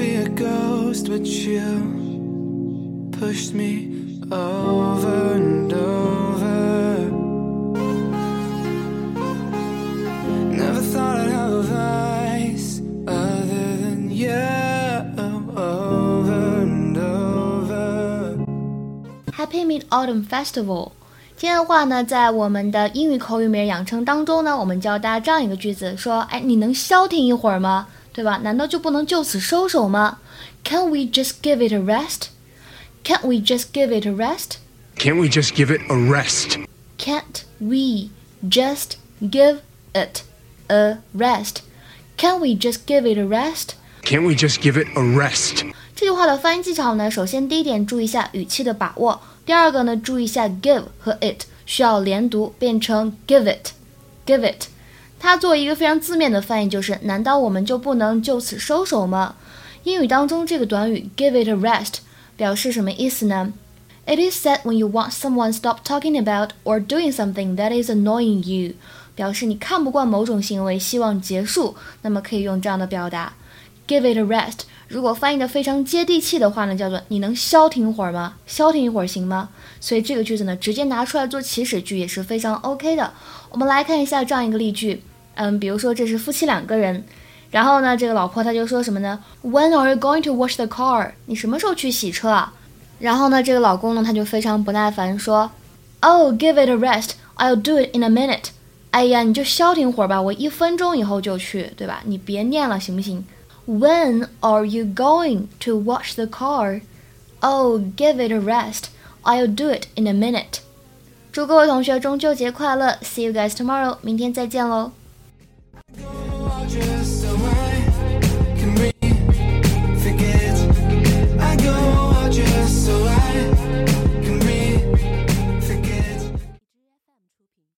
be a ghost, but you pushed me over and over. Never thought I'd have a vice other than you over and over. Happy Mid Autumn Festival。今天的话呢，在我们的英语口语每日养成当中呢，我们教大家这样一个句子，说，哎，你能消停一会儿吗？对吧？难道就不能就此收手吗？Can we just give it a rest? Can't we just give it a rest? Can't we just give it a rest? Can't we just give it a rest? Can we just give it a rest? Can't we just give it a rest? 这句话的发音技巧呢，首先第一点注意一下语气的把握，第二个呢注意一下 give 和 it 需要连读，变成 give it，give it。 它作为一个非常字面的翻译，就是难道我们就不能就此收手吗？英语当中这个短语 give it a rest 表示什么意思呢？It is said when you want someone stop talking about or doing something that is annoying you，表示你看不惯某种行为，希望结束，那么可以用这样的表达 give it a rest。如果翻译的非常接地气的话呢，叫做你能消停会儿吗？消停一会儿行吗？所以这个句子呢，直接拿出来做祈使句也是非常 OK 的。我们来看一下这样一个例句，嗯，比如说这是夫妻两个人。然后呢，这个老婆她就说什么呢？When are you going to wash the car？你什么时候去洗车啊？然后呢，这个老公呢他就非常不耐烦说，Oh, give it a rest. I'll do it in a minute. 哎呀，你就消停会儿吧，我一分钟以后就去，对吧？你别念了，行不行？When are you going to wash the car? Oh, give it a rest. I'll do it in a minute. 祝各位同学中秋节快乐！See you guys tomorrow. 明天再见喽。Just so I can read.